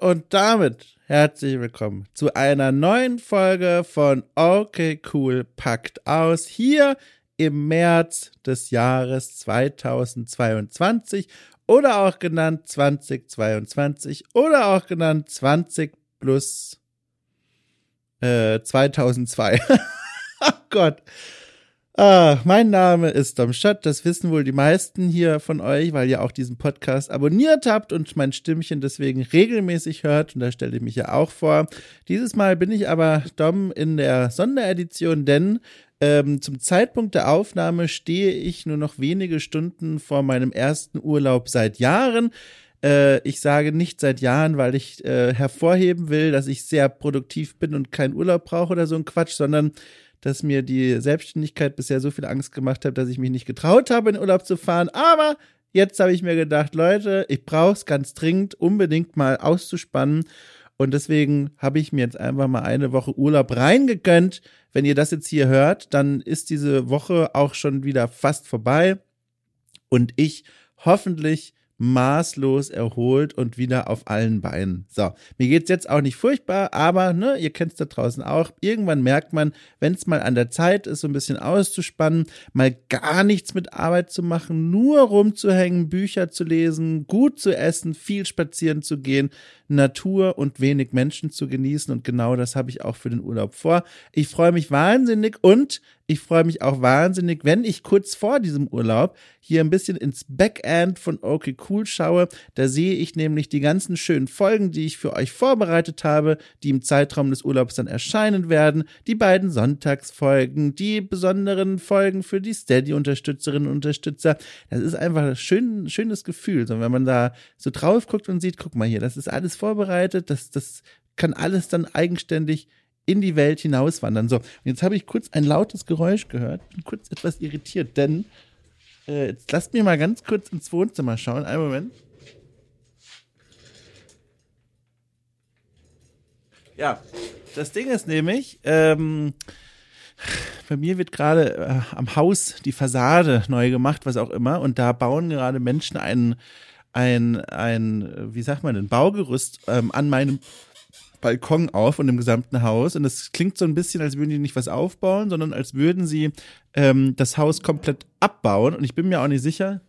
Und damit herzlich willkommen zu einer neuen Folge von Okay Cool packt aus. Hier im März des Jahres 2022 oder auch genannt 2022 oder auch genannt 20 plus äh, 2002. oh Gott. Ah, mein Name ist Dom Schott, das wissen wohl die meisten hier von euch, weil ihr auch diesen Podcast abonniert habt und mein Stimmchen deswegen regelmäßig hört und da stelle ich mich ja auch vor. Dieses Mal bin ich aber Dom in der Sonderedition, denn ähm, zum Zeitpunkt der Aufnahme stehe ich nur noch wenige Stunden vor meinem ersten Urlaub seit Jahren. Äh, ich sage nicht seit Jahren, weil ich äh, hervorheben will, dass ich sehr produktiv bin und keinen Urlaub brauche oder so ein Quatsch, sondern dass mir die Selbstständigkeit bisher so viel Angst gemacht hat, dass ich mich nicht getraut habe, in Urlaub zu fahren. Aber jetzt habe ich mir gedacht, Leute, ich brauche es ganz dringend, unbedingt mal auszuspannen. Und deswegen habe ich mir jetzt einfach mal eine Woche Urlaub reingegönnt. Wenn ihr das jetzt hier hört, dann ist diese Woche auch schon wieder fast vorbei. Und ich hoffentlich maßlos erholt und wieder auf allen Beinen. So, mir geht's jetzt auch nicht furchtbar, aber ne, ihr kennt's da draußen auch. Irgendwann merkt man, wenn es mal an der Zeit ist, so ein bisschen auszuspannen, mal gar nichts mit Arbeit zu machen, nur rumzuhängen, Bücher zu lesen, gut zu essen, viel spazieren zu gehen, Natur und wenig Menschen zu genießen und genau das habe ich auch für den Urlaub vor. Ich freue mich wahnsinnig und ich freue mich auch wahnsinnig, wenn ich kurz vor diesem Urlaub hier ein bisschen ins Backend von Okay Cool schaue. Da sehe ich nämlich die ganzen schönen Folgen, die ich für euch vorbereitet habe, die im Zeitraum des Urlaubs dann erscheinen werden. Die beiden Sonntagsfolgen, die besonderen Folgen für die Steady-Unterstützerinnen und Unterstützer. Das ist einfach ein schön, schönes Gefühl. So, wenn man da so drauf guckt und sieht, guck mal hier, das ist alles vorbereitet, das, das kann alles dann eigenständig in die Welt hinauswandern. So, und jetzt habe ich kurz ein lautes Geräusch gehört, bin kurz etwas irritiert, denn äh, jetzt lasst mir mal ganz kurz ins Wohnzimmer schauen. Einen Moment. Ja, das Ding ist nämlich, ähm, bei mir wird gerade äh, am Haus die Fassade neu gemacht, was auch immer, und da bauen gerade Menschen ein, ein, ein, wie sagt man, ein Baugerüst ähm, an meinem Balkon auf und im gesamten Haus. Und es klingt so ein bisschen, als würden die nicht was aufbauen, sondern als würden sie ähm, das Haus komplett abbauen. Und ich bin mir auch nicht sicher,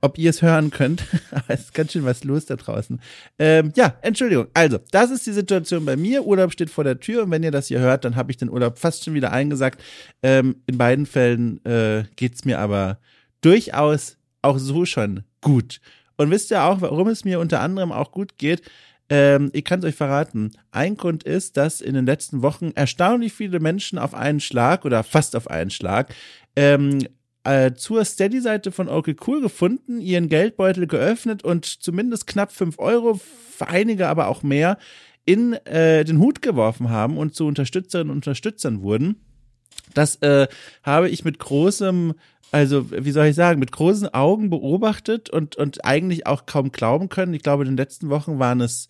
ob ihr es hören könnt. Aber es ist ganz schön was los da draußen. Ähm, ja, Entschuldigung. Also, das ist die Situation bei mir. Urlaub steht vor der Tür und wenn ihr das hier hört, dann habe ich den Urlaub fast schon wieder eingesagt. Ähm, in beiden Fällen äh, geht's mir aber durchaus auch so schon gut. Und wisst ihr auch, warum es mir unter anderem auch gut geht? Ähm, ich kann es euch verraten. Ein Grund ist, dass in den letzten Wochen erstaunlich viele Menschen auf einen Schlag oder fast auf einen Schlag ähm, äh, zur Steady-Seite von Okay Cool gefunden, ihren Geldbeutel geöffnet und zumindest knapp fünf Euro, für einige aber auch mehr, in äh, den Hut geworfen haben und zu Unterstützerinnen und Unterstützern wurden. Das äh, habe ich mit großem also wie soll ich sagen, mit großen Augen beobachtet und, und eigentlich auch kaum glauben können. Ich glaube, in den letzten Wochen waren es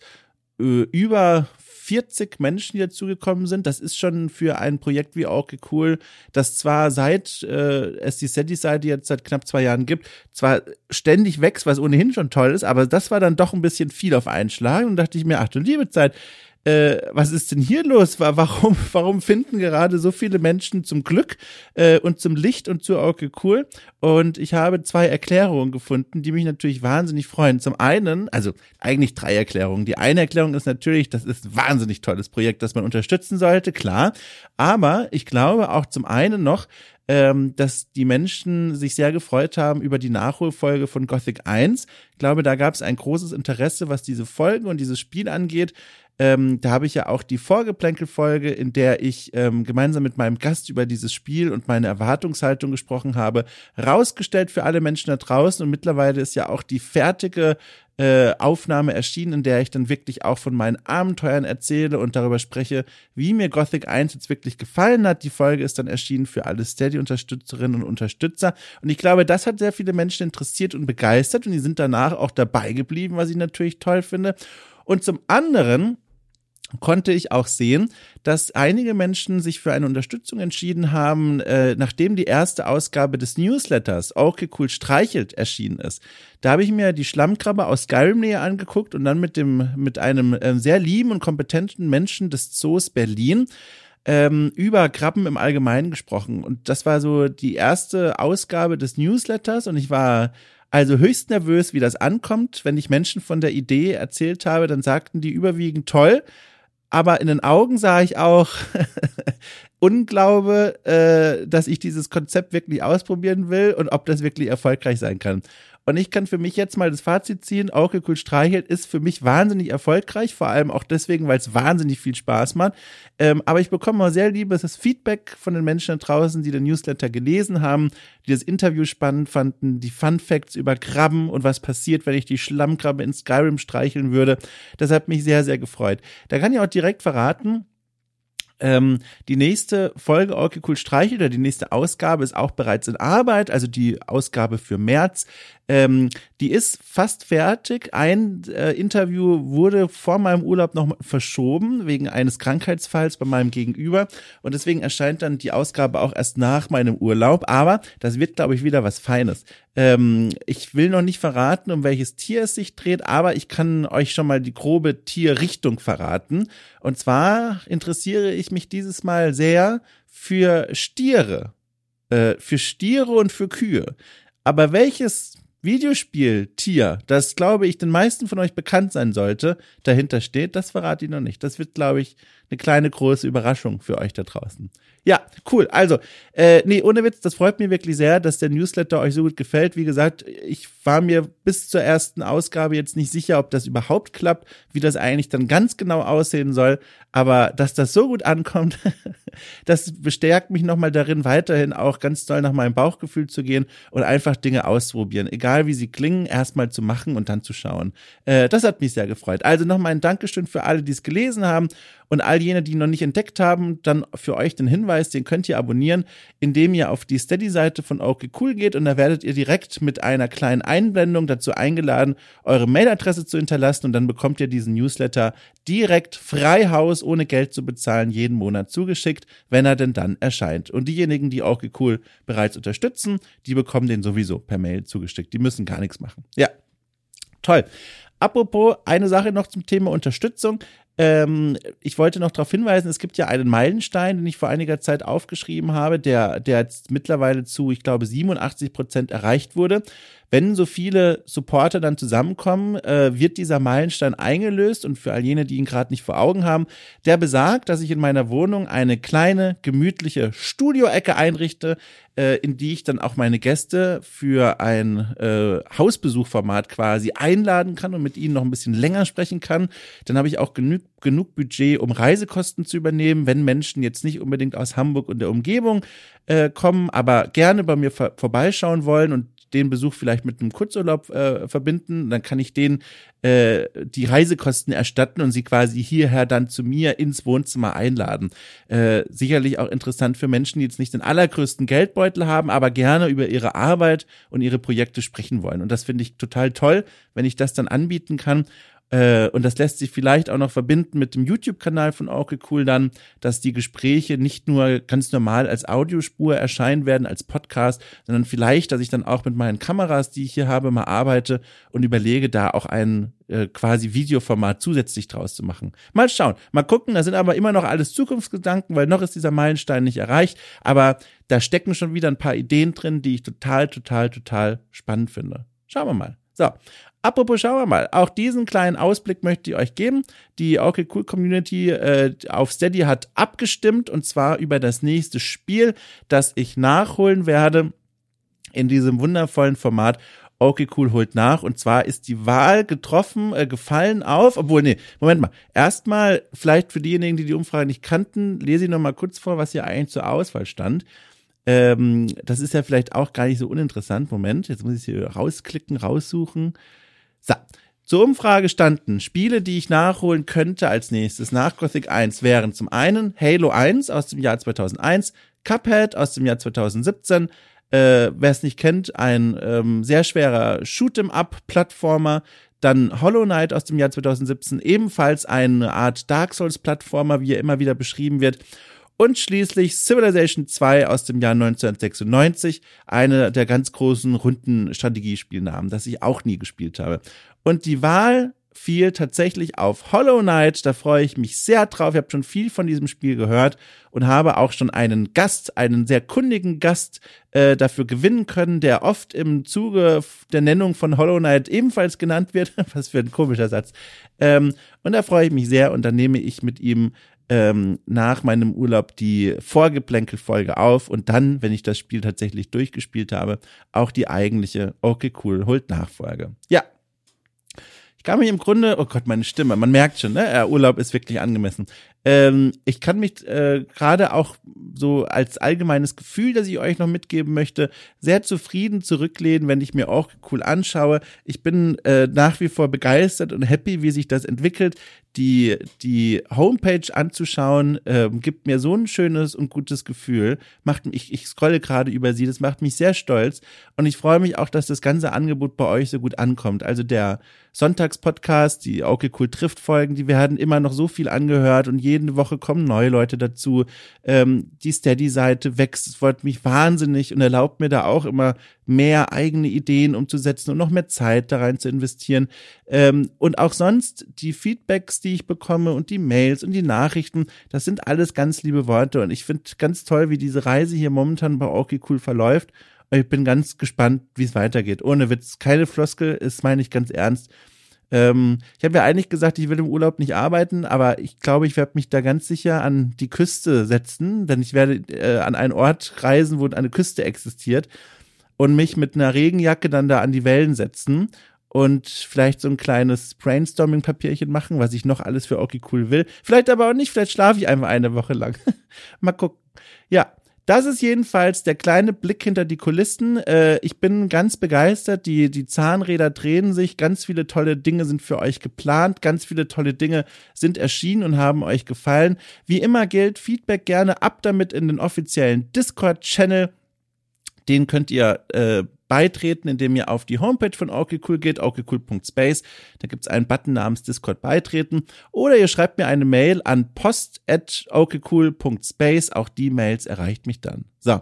äh, über 40 Menschen, die dazugekommen sind. Das ist schon für ein Projekt wie Orke cool, das zwar seit äh, es die SETI-Seite jetzt seit knapp zwei Jahren gibt, zwar ständig wächst, was ohnehin schon toll ist, aber das war dann doch ein bisschen viel auf einen Schlag und dachte ich mir, ach du liebe Zeit, äh, was ist denn hier los? Warum, warum finden gerade so viele Menschen zum Glück äh, und zum Licht und zur Auge cool? Und ich habe zwei Erklärungen gefunden, die mich natürlich wahnsinnig freuen. Zum einen, also eigentlich drei Erklärungen. Die eine Erklärung ist natürlich, das ist ein wahnsinnig tolles Projekt, das man unterstützen sollte, klar. Aber ich glaube auch zum einen noch, ähm, dass die Menschen sich sehr gefreut haben über die Nachholfolge von Gothic 1. Ich glaube, da gab es ein großes Interesse, was diese Folgen und dieses Spiel angeht. Ähm, da habe ich ja auch die Vorgeplänkel-Folge, in der ich ähm, gemeinsam mit meinem Gast über dieses Spiel und meine Erwartungshaltung gesprochen habe, rausgestellt für alle Menschen da draußen. Und mittlerweile ist ja auch die fertige äh, Aufnahme erschienen, in der ich dann wirklich auch von meinen Abenteuern erzähle und darüber spreche, wie mir Gothic 1 jetzt wirklich gefallen hat. Die Folge ist dann erschienen für alle Steady-Unterstützerinnen und Unterstützer. Und ich glaube, das hat sehr viele Menschen interessiert und begeistert und die sind danach auch dabei geblieben, was ich natürlich toll finde. Und zum anderen konnte ich auch sehen, dass einige Menschen sich für eine Unterstützung entschieden haben, äh, nachdem die erste Ausgabe des Newsletters Okay Cool Streichelt erschienen ist. Da habe ich mir die Schlammkrabbe aus Skyrim näher angeguckt und dann mit dem mit einem äh, sehr lieben und kompetenten Menschen des Zoos Berlin ähm, über Krabben im Allgemeinen gesprochen. Und das war so die erste Ausgabe des Newsletters und ich war also höchst nervös, wie das ankommt. Wenn ich Menschen von der Idee erzählt habe, dann sagten die überwiegend toll aber in den Augen sah ich auch Unglaube, äh, dass ich dieses Konzept wirklich ausprobieren will und ob das wirklich erfolgreich sein kann. Und ich kann für mich jetzt mal das Fazit ziehen, Cool Streichelt ist für mich wahnsinnig erfolgreich, vor allem auch deswegen, weil es wahnsinnig viel Spaß macht. Ähm, aber ich bekomme auch sehr liebes Feedback von den Menschen da draußen, die den Newsletter gelesen haben, die das Interview spannend fanden, die Fun Facts über Krabben und was passiert, wenn ich die Schlammkrabbe in Skyrim streicheln würde. Das hat mich sehr, sehr gefreut. Da kann ich auch direkt verraten, ähm, die nächste Folge Orky Cool Streichel oder die nächste Ausgabe ist auch bereits in Arbeit, also die Ausgabe für März. Ähm, die ist fast fertig. Ein äh, Interview wurde vor meinem Urlaub noch verschoben, wegen eines Krankheitsfalls bei meinem Gegenüber. Und deswegen erscheint dann die Ausgabe auch erst nach meinem Urlaub. Aber das wird, glaube ich, wieder was Feines. Ähm, ich will noch nicht verraten, um welches Tier es sich dreht, aber ich kann euch schon mal die grobe Tierrichtung verraten. Und zwar interessiere ich mich dieses Mal sehr für Stiere. Äh, für Stiere und für Kühe. Aber welches Videospieltier, das glaube ich den meisten von euch bekannt sein sollte, dahinter steht, das verrate ich noch nicht. Das wird, glaube ich, eine kleine große Überraschung für euch da draußen. Ja, cool. Also, äh, nee, ohne Witz, das freut mich wirklich sehr, dass der Newsletter euch so gut gefällt. Wie gesagt, ich war mir bis zur ersten Ausgabe jetzt nicht sicher, ob das überhaupt klappt, wie das eigentlich dann ganz genau aussehen soll. Aber dass das so gut ankommt, das bestärkt mich nochmal darin, weiterhin auch ganz doll nach meinem Bauchgefühl zu gehen und einfach Dinge auszuprobieren. Egal wie sie klingen, erstmal zu machen und dann zu schauen. Äh, das hat mich sehr gefreut. Also nochmal ein Dankeschön für alle, die es gelesen haben und all jene, die noch nicht entdeckt haben, dann für euch den Hinweis, den könnt ihr abonnieren, indem ihr auf die Steady-Seite von OK Cool geht und da werdet ihr direkt mit einer kleinen Einblendung dazu eingeladen, eure Mailadresse zu hinterlassen und dann bekommt ihr diesen Newsletter direkt frei Haus, ohne Geld zu bezahlen, jeden Monat zugeschickt, wenn er denn dann erscheint. Und diejenigen, die OK Cool bereits unterstützen, die bekommen den sowieso per Mail zugeschickt. Die müssen gar nichts machen. Ja, toll. Apropos, eine Sache noch zum Thema Unterstützung. Ähm, ich wollte noch darauf hinweisen, es gibt ja einen Meilenstein, den ich vor einiger Zeit aufgeschrieben habe, der, der jetzt mittlerweile zu, ich glaube, 87 Prozent erreicht wurde. Wenn so viele Supporter dann zusammenkommen, äh, wird dieser Meilenstein eingelöst und für all jene, die ihn gerade nicht vor Augen haben, der besagt, dass ich in meiner Wohnung eine kleine, gemütliche Studioecke einrichte, äh, in die ich dann auch meine Gäste für ein äh, Hausbesuchformat quasi einladen kann und mit ihnen noch ein bisschen länger sprechen kann. Dann habe ich auch genug, genug Budget, um Reisekosten zu übernehmen, wenn Menschen jetzt nicht unbedingt aus Hamburg und der Umgebung äh, kommen, aber gerne bei mir vor vorbeischauen wollen und den Besuch vielleicht mit einem Kurzurlaub äh, verbinden, dann kann ich denen äh, die Reisekosten erstatten und sie quasi hierher dann zu mir ins Wohnzimmer einladen. Äh, sicherlich auch interessant für Menschen, die jetzt nicht den allergrößten Geldbeutel haben, aber gerne über ihre Arbeit und ihre Projekte sprechen wollen. Und das finde ich total toll, wenn ich das dann anbieten kann. Äh, und das lässt sich vielleicht auch noch verbinden mit dem YouTube-Kanal von Orke Cool dann, dass die Gespräche nicht nur ganz normal als Audiospur erscheinen werden, als Podcast, sondern vielleicht, dass ich dann auch mit meinen Kameras, die ich hier habe, mal arbeite und überlege, da auch ein äh, quasi Videoformat zusätzlich draus zu machen. Mal schauen, mal gucken, da sind aber immer noch alles Zukunftsgedanken, weil noch ist dieser Meilenstein nicht erreicht, aber da stecken schon wieder ein paar Ideen drin, die ich total, total, total spannend finde. Schauen wir mal. So, Apropos, schauen wir mal. Auch diesen kleinen Ausblick möchte ich euch geben. Die Okay Cool Community äh, auf Steady hat abgestimmt und zwar über das nächste Spiel, das ich nachholen werde in diesem wundervollen Format. Okay, cool, holt nach. Und zwar ist die Wahl getroffen, äh, gefallen auf, obwohl, nee, Moment mal. Erstmal, vielleicht für diejenigen, die die Umfrage nicht kannten, lese ich noch mal kurz vor, was hier eigentlich zur Auswahl stand. Ähm, das ist ja vielleicht auch gar nicht so uninteressant. Moment, jetzt muss ich hier rausklicken, raussuchen. So, zur Umfrage standen Spiele, die ich nachholen könnte als nächstes nach Gothic 1 wären zum einen Halo 1 aus dem Jahr 2001, Cuphead aus dem Jahr 2017, äh, wer es nicht kennt, ein ähm, sehr schwerer Shoot'em-up-Plattformer, Dann Hollow Knight aus dem Jahr 2017, ebenfalls eine Art Dark Souls-Plattformer, wie er immer wieder beschrieben wird. Und schließlich Civilization 2 aus dem Jahr 1996, eine der ganz großen runden Strategiespielnamen, das ich auch nie gespielt habe. Und die Wahl fiel tatsächlich auf Hollow Knight. Da freue ich mich sehr drauf. Ich habe schon viel von diesem Spiel gehört und habe auch schon einen Gast, einen sehr kundigen Gast äh, dafür gewinnen können, der oft im Zuge der Nennung von Hollow Knight ebenfalls genannt wird. Was für ein komischer Satz. Ähm, und da freue ich mich sehr und dann nehme ich mit ihm ähm, nach meinem Urlaub die Vorgeplänkel-Folge auf und dann, wenn ich das Spiel tatsächlich durchgespielt habe, auch die eigentliche Okay Cool holt Nachfolge. Ja, ich kann mich im Grunde, oh Gott, meine Stimme, man merkt schon, ne? Urlaub ist wirklich angemessen. Ähm, ich kann mich äh, gerade auch so als allgemeines Gefühl, das ich euch noch mitgeben möchte, sehr zufrieden zurücklehnen, wenn ich mir auch cool anschaue. Ich bin äh, nach wie vor begeistert und happy, wie sich das entwickelt. Die, die Homepage anzuschauen, äh, gibt mir so ein schönes und gutes Gefühl. Macht mich, ich scrolle gerade über sie, das macht mich sehr stolz. Und ich freue mich auch, dass das ganze Angebot bei euch so gut ankommt. Also der Sonntagspodcast, die Okay Cool trifft Folgen, die werden immer noch so viel angehört und jede Woche kommen neue Leute dazu. Ähm, die Steady-Seite wächst, es freut mich wahnsinnig und erlaubt mir da auch immer mehr eigene Ideen umzusetzen und noch mehr Zeit da rein zu investieren. Ähm, und auch sonst die Feedbacks, die ich bekomme und die Mails und die Nachrichten, das sind alles ganz liebe Worte und ich finde ganz toll, wie diese Reise hier momentan bei Okay Cool verläuft. Ich bin ganz gespannt, wie es weitergeht. Ohne Witz, keine Floskel, ist meine ich ganz ernst. Ähm, ich habe ja eigentlich gesagt, ich will im Urlaub nicht arbeiten, aber ich glaube, ich werde mich da ganz sicher an die Küste setzen, denn ich werde äh, an einen Ort reisen, wo eine Küste existiert und mich mit einer Regenjacke dann da an die Wellen setzen und vielleicht so ein kleines Brainstorming-Papierchen machen, was ich noch alles für okay cool will. Vielleicht aber auch nicht, vielleicht schlafe ich einfach eine Woche lang. Mal gucken. Ja, das ist jedenfalls der kleine Blick hinter die Kulissen. Äh, ich bin ganz begeistert. Die, die Zahnräder drehen sich. Ganz viele tolle Dinge sind für euch geplant. Ganz viele tolle Dinge sind erschienen und haben euch gefallen. Wie immer gilt, Feedback gerne ab damit in den offiziellen Discord-Channel. Den könnt ihr äh, beitreten, indem ihr auf die Homepage von OKCool geht, okcool.space. Da gibt es einen Button namens Discord beitreten. Oder ihr schreibt mir eine Mail an post.okcool.space. Auch die Mails erreicht mich dann. So.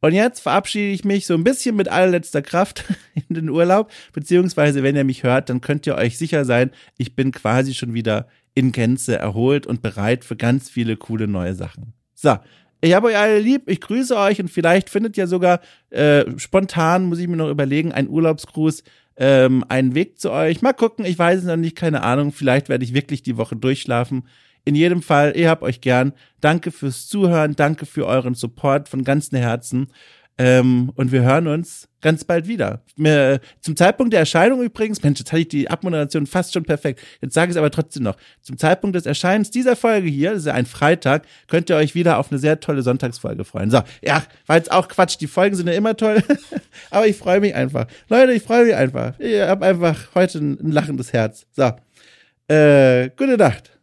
Und jetzt verabschiede ich mich so ein bisschen mit allerletzter Kraft in den Urlaub. Beziehungsweise, wenn ihr mich hört, dann könnt ihr euch sicher sein, ich bin quasi schon wieder in Gänze erholt und bereit für ganz viele coole neue Sachen. So, ich habe euch alle lieb, ich grüße euch und vielleicht findet ja sogar äh, spontan, muss ich mir noch überlegen, ein Urlaubsgruß, ähm, einen Weg zu euch. Mal gucken, ich weiß es noch nicht, keine Ahnung. Vielleicht werde ich wirklich die Woche durchschlafen. In jedem Fall, ihr habt euch gern. Danke fürs Zuhören, danke für euren Support von ganzem Herzen. Ähm, und wir hören uns ganz bald wieder. Mir, zum Zeitpunkt der Erscheinung übrigens, Mensch, jetzt hatte ich die Abmoderation fast schon perfekt. Jetzt sage ich es aber trotzdem noch. Zum Zeitpunkt des Erscheinens dieser Folge hier, das ist ja ein Freitag, könnt ihr euch wieder auf eine sehr tolle Sonntagsfolge freuen. So, ja, war jetzt auch Quatsch. Die Folgen sind ja immer toll. aber ich freue mich einfach. Leute, ich freue mich einfach. Ich habe einfach heute ein, ein lachendes Herz. So, äh, gute Nacht.